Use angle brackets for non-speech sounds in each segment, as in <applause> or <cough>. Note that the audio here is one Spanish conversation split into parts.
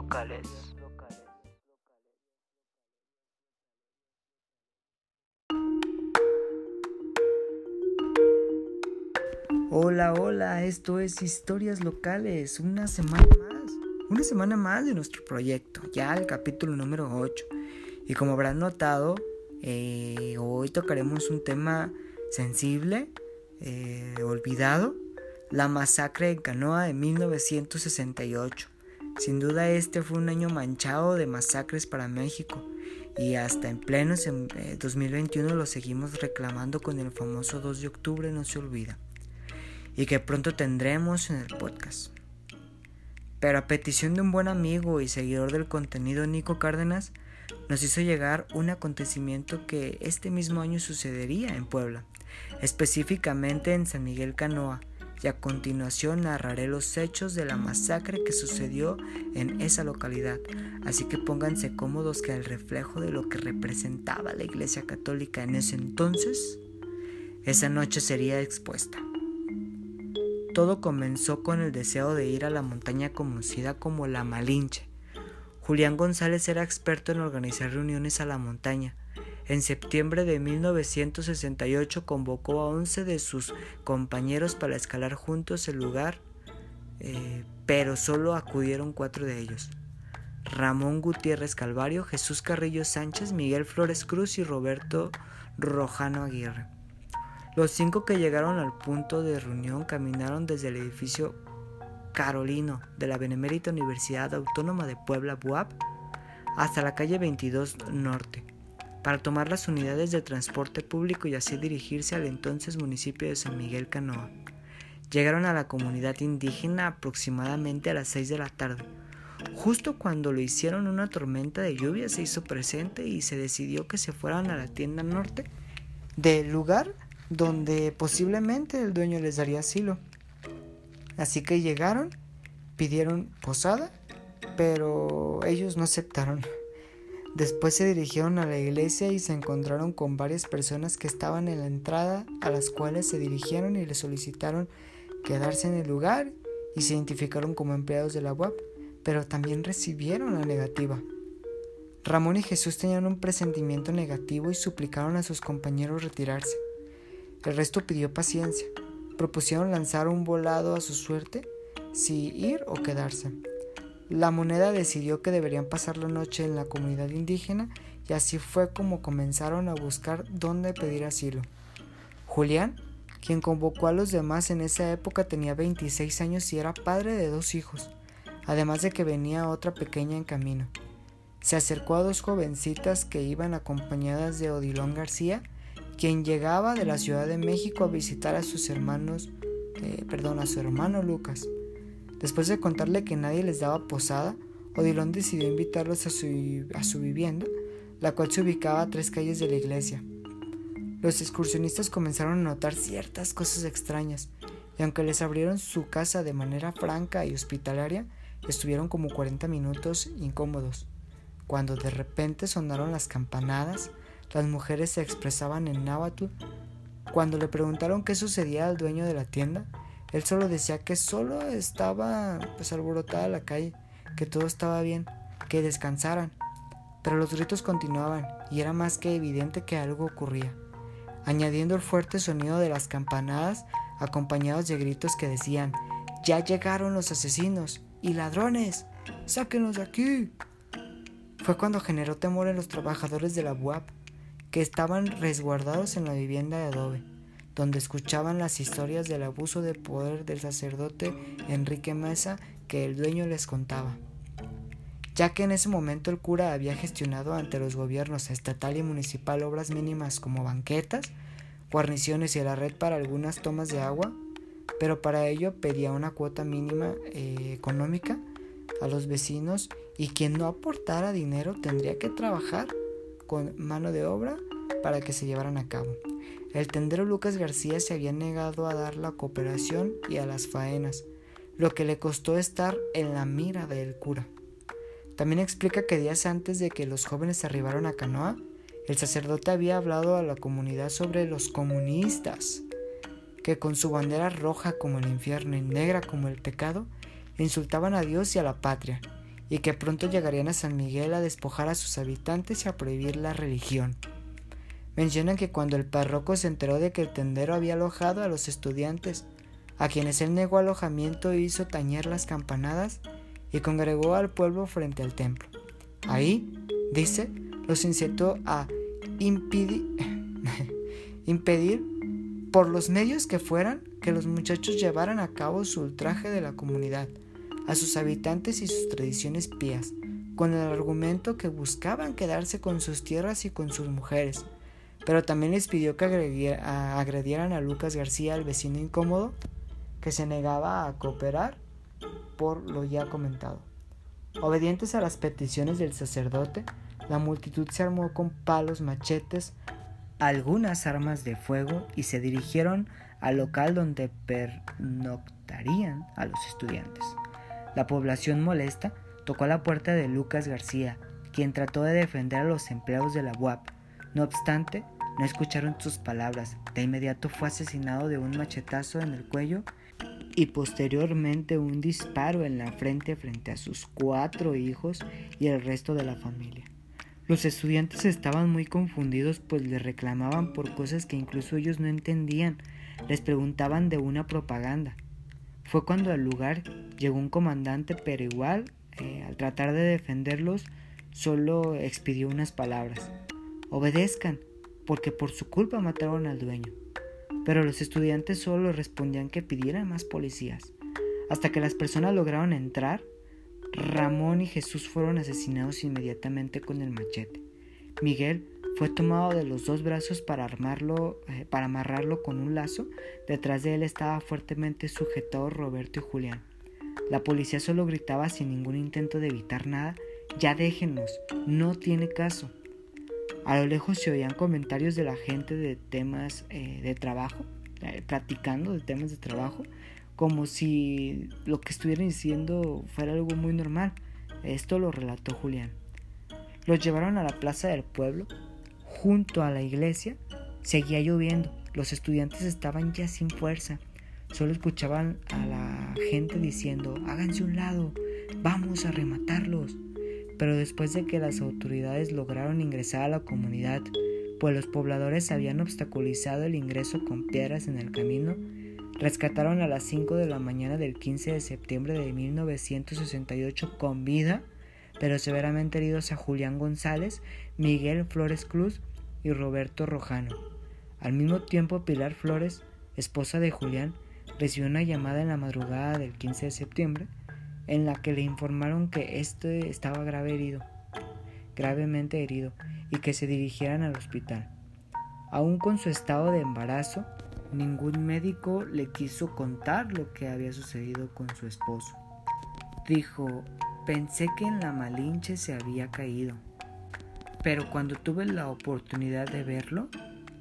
locales. Hola, hola, esto es Historias Locales, una semana más, una semana más de nuestro proyecto, ya el capítulo número 8. Y como habrán notado, eh, hoy tocaremos un tema sensible, eh, olvidado, la masacre en Canoa de 1968. Sin duda este fue un año manchado de masacres para México y hasta en pleno 2021 eh, lo seguimos reclamando con el famoso 2 de octubre no se olvida y que pronto tendremos en el podcast. Pero a petición de un buen amigo y seguidor del contenido Nico Cárdenas, nos hizo llegar un acontecimiento que este mismo año sucedería en Puebla, específicamente en San Miguel Canoa, y a continuación narraré los hechos de la masacre que sucedió en esa localidad, así que pónganse cómodos que el reflejo de lo que representaba la Iglesia Católica en ese entonces, esa noche sería expuesta. Todo comenzó con el deseo de ir a la montaña conocida como la Malinche. Julián González era experto en organizar reuniones a la montaña. En septiembre de 1968 convocó a 11 de sus compañeros para escalar juntos el lugar, eh, pero solo acudieron cuatro de ellos. Ramón Gutiérrez Calvario, Jesús Carrillo Sánchez, Miguel Flores Cruz y Roberto Rojano Aguirre. Los cinco que llegaron al punto de reunión caminaron desde el edificio Carolino de la Benemérita Universidad Autónoma de Puebla, BUAP, hasta la calle 22 Norte, para tomar las unidades de transporte público y así dirigirse al entonces municipio de San Miguel Canoa. Llegaron a la comunidad indígena aproximadamente a las 6 de la tarde. Justo cuando lo hicieron una tormenta de lluvia se hizo presente y se decidió que se fueran a la tienda norte del lugar donde posiblemente el dueño les daría asilo. Así que llegaron, pidieron posada, pero ellos no aceptaron. Después se dirigieron a la iglesia y se encontraron con varias personas que estaban en la entrada, a las cuales se dirigieron y les solicitaron quedarse en el lugar y se identificaron como empleados de la UAP, pero también recibieron la negativa. Ramón y Jesús tenían un presentimiento negativo y suplicaron a sus compañeros retirarse. El resto pidió paciencia. Propusieron lanzar un volado a su suerte, si ir o quedarse. La moneda decidió que deberían pasar la noche en la comunidad indígena y así fue como comenzaron a buscar dónde pedir asilo. Julián, quien convocó a los demás en esa época, tenía 26 años y era padre de dos hijos, además de que venía otra pequeña en camino. Se acercó a dos jovencitas que iban acompañadas de Odilón García quien llegaba de la Ciudad de México a visitar a sus hermanos, eh, perdón, a su hermano Lucas. Después de contarle que nadie les daba posada, Odilon decidió invitarlos a su, a su vivienda, la cual se ubicaba a tres calles de la iglesia. Los excursionistas comenzaron a notar ciertas cosas extrañas, y aunque les abrieron su casa de manera franca y hospitalaria, estuvieron como 40 minutos incómodos, cuando de repente sonaron las campanadas las mujeres se expresaban en náhuatl. Cuando le preguntaron qué sucedía al dueño de la tienda, él solo decía que solo estaba pues alborotada la calle, que todo estaba bien, que descansaran. Pero los gritos continuaban y era más que evidente que algo ocurría, añadiendo el fuerte sonido de las campanadas acompañados de gritos que decían, ya llegaron los asesinos y ladrones, sáquenlos de aquí. Fue cuando generó temor en los trabajadores de la BUAP, que estaban resguardados en la vivienda de adobe, donde escuchaban las historias del abuso de poder del sacerdote Enrique Mesa que el dueño les contaba. Ya que en ese momento el cura había gestionado ante los gobiernos estatal y municipal obras mínimas como banquetas, guarniciones y la red para algunas tomas de agua, pero para ello pedía una cuota mínima eh, económica a los vecinos y quien no aportara dinero tendría que trabajar con mano de obra para que se llevaran a cabo. El tendero Lucas García se había negado a dar la cooperación y a las faenas, lo que le costó estar en la mira del cura. También explica que días antes de que los jóvenes arribaron a Canoa, el sacerdote había hablado a la comunidad sobre los comunistas, que con su bandera roja como el infierno y negra como el pecado, insultaban a Dios y a la patria, y que pronto llegarían a San Miguel a despojar a sus habitantes y a prohibir la religión. Mencionan que cuando el párroco se enteró de que el tendero había alojado a los estudiantes, a quienes él negó alojamiento hizo tañer las campanadas y congregó al pueblo frente al templo. Ahí, dice, los incitó a impedir, <laughs> impedir por los medios que fueran que los muchachos llevaran a cabo su ultraje de la comunidad, a sus habitantes y sus tradiciones pías, con el argumento que buscaban quedarse con sus tierras y con sus mujeres, pero también les pidió que agredieran a Lucas García, el vecino incómodo, que se negaba a cooperar por lo ya comentado. Obedientes a las peticiones del sacerdote, la multitud se armó con palos, machetes, algunas armas de fuego y se dirigieron al local donde pernoctarían a los estudiantes. La población molesta tocó a la puerta de Lucas García, quien trató de defender a los empleados de la UAP. No obstante, no escucharon sus palabras. De inmediato fue asesinado de un machetazo en el cuello y posteriormente un disparo en la frente frente a sus cuatro hijos y el resto de la familia. Los estudiantes estaban muy confundidos pues le reclamaban por cosas que incluso ellos no entendían, les preguntaban de una propaganda. Fue cuando al lugar llegó un comandante, pero igual, eh, al tratar de defenderlos, solo expidió unas palabras. Obedezcan, porque por su culpa mataron al dueño pero los estudiantes solo respondían que pidieran más policías. Hasta que las personas lograron entrar, Ramón y Jesús fueron asesinados inmediatamente con el machete. Miguel fue tomado de los dos brazos para, armarlo, eh, para amarrarlo con un lazo. Detrás de él estaba fuertemente sujetado Roberto y Julián. La policía solo gritaba sin ningún intento de evitar nada, ya déjenos, no tiene caso. A lo lejos se oían comentarios de la gente de temas eh, de trabajo, eh, platicando de temas de trabajo, como si lo que estuvieran diciendo fuera algo muy normal. Esto lo relató Julián. Los llevaron a la plaza del pueblo, junto a la iglesia. Seguía lloviendo, los estudiantes estaban ya sin fuerza. Solo escuchaban a la gente diciendo, háganse un lado, vamos a rematarlos pero después de que las autoridades lograron ingresar a la comunidad, pues los pobladores habían obstaculizado el ingreso con piedras en el camino, rescataron a las 5 de la mañana del 15 de septiembre de 1968 con vida, pero severamente heridos a Julián González, Miguel Flores Cruz y Roberto Rojano. Al mismo tiempo, Pilar Flores, esposa de Julián, recibió una llamada en la madrugada del 15 de septiembre en la que le informaron que este estaba grave herido, gravemente herido, y que se dirigieran al hospital. Aún con su estado de embarazo, ningún médico le quiso contar lo que había sucedido con su esposo. Dijo, pensé que en la Malinche se había caído, pero cuando tuve la oportunidad de verlo,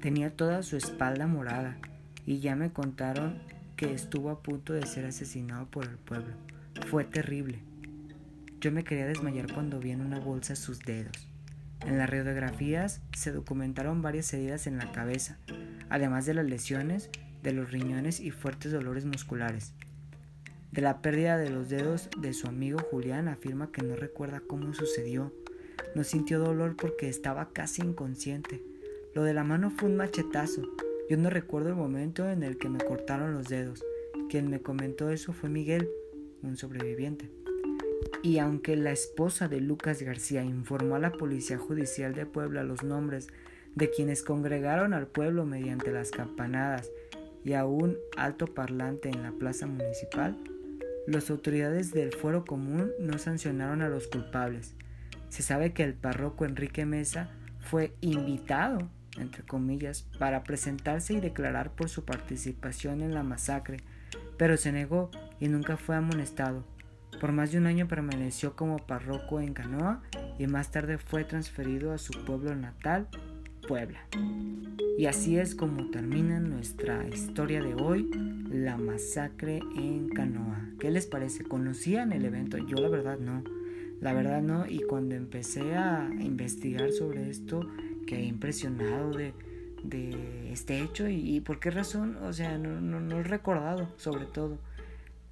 tenía toda su espalda morada y ya me contaron que estuvo a punto de ser asesinado por el pueblo. Fue terrible. Yo me quería desmayar cuando vi en una bolsa sus dedos. En las radiografías se documentaron varias heridas en la cabeza, además de las lesiones de los riñones y fuertes dolores musculares. De la pérdida de los dedos de su amigo Julián afirma que no recuerda cómo sucedió. No sintió dolor porque estaba casi inconsciente. Lo de la mano fue un machetazo. Yo no recuerdo el momento en el que me cortaron los dedos. Quien me comentó eso fue Miguel, un sobreviviente. Y aunque la esposa de Lucas García informó a la Policía Judicial de Puebla los nombres de quienes congregaron al pueblo mediante las campanadas y a un alto parlante en la plaza municipal, las autoridades del fuero común no sancionaron a los culpables. Se sabe que el párroco Enrique Mesa fue invitado, entre comillas, para presentarse y declarar por su participación en la masacre, pero se negó y nunca fue amonestado. Por más de un año permaneció como párroco en Canoa y más tarde fue transferido a su pueblo natal, Puebla. Y así es como termina nuestra historia de hoy, la masacre en Canoa. ¿Qué les parece? ¿Conocían el evento? Yo la verdad no. La verdad no. Y cuando empecé a investigar sobre esto, quedé impresionado de, este hecho y, por qué razón, o sea, no he recordado sobre todo.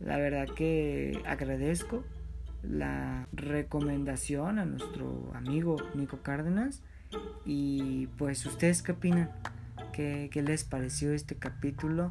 La verdad que agradezco la recomendación a nuestro amigo Nico Cárdenas. Y pues ustedes qué opinan? ¿Qué, les pareció este capítulo?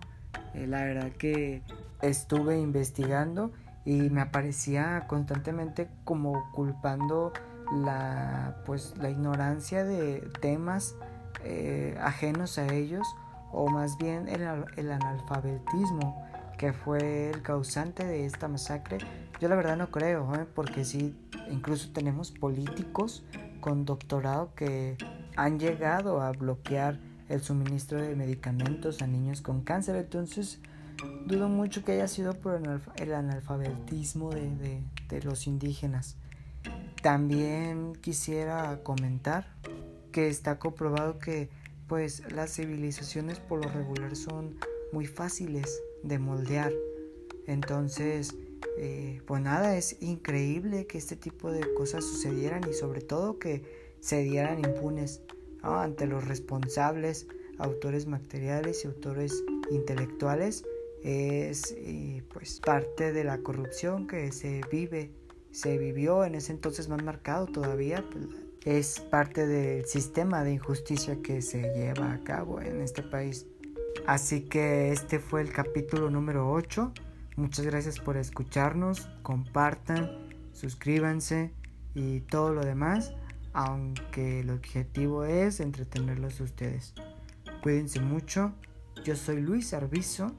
Eh, la verdad que estuve investigando y me aparecía constantemente como culpando la pues la ignorancia de temas eh, ajenos a ellos o más bien el, el, analfabetismo que fue el causante de esta masacre yo la verdad no creo ¿eh? porque sí incluso tenemos políticos con doctorado que han llegado a bloquear el suministro de medicamentos a niños con cáncer entonces dudo mucho que haya sido por el analfabetismo de, de los indígenas también quisiera comentar que está comprobado que pues las civilizaciones por lo regular son muy fáciles de moldear. Entonces, eh, pues nada, es increíble que este tipo de cosas sucedieran y sobre todo que se dieran impunes ante los responsables, autores materiales y autores intelectuales. Es eh, pues parte de la corrupción que se vive se vivió en ese entonces más marcado todavía, pues, es parte del sistema de injusticia que se lleva a cabo en este país. Así que este fue el capítulo número 8. Muchas gracias por escucharnos, compartan, suscríbanse y todo lo demás, aunque el objetivo es entretenerlos a ustedes. Cuídense mucho. Yo soy Luis Arbizo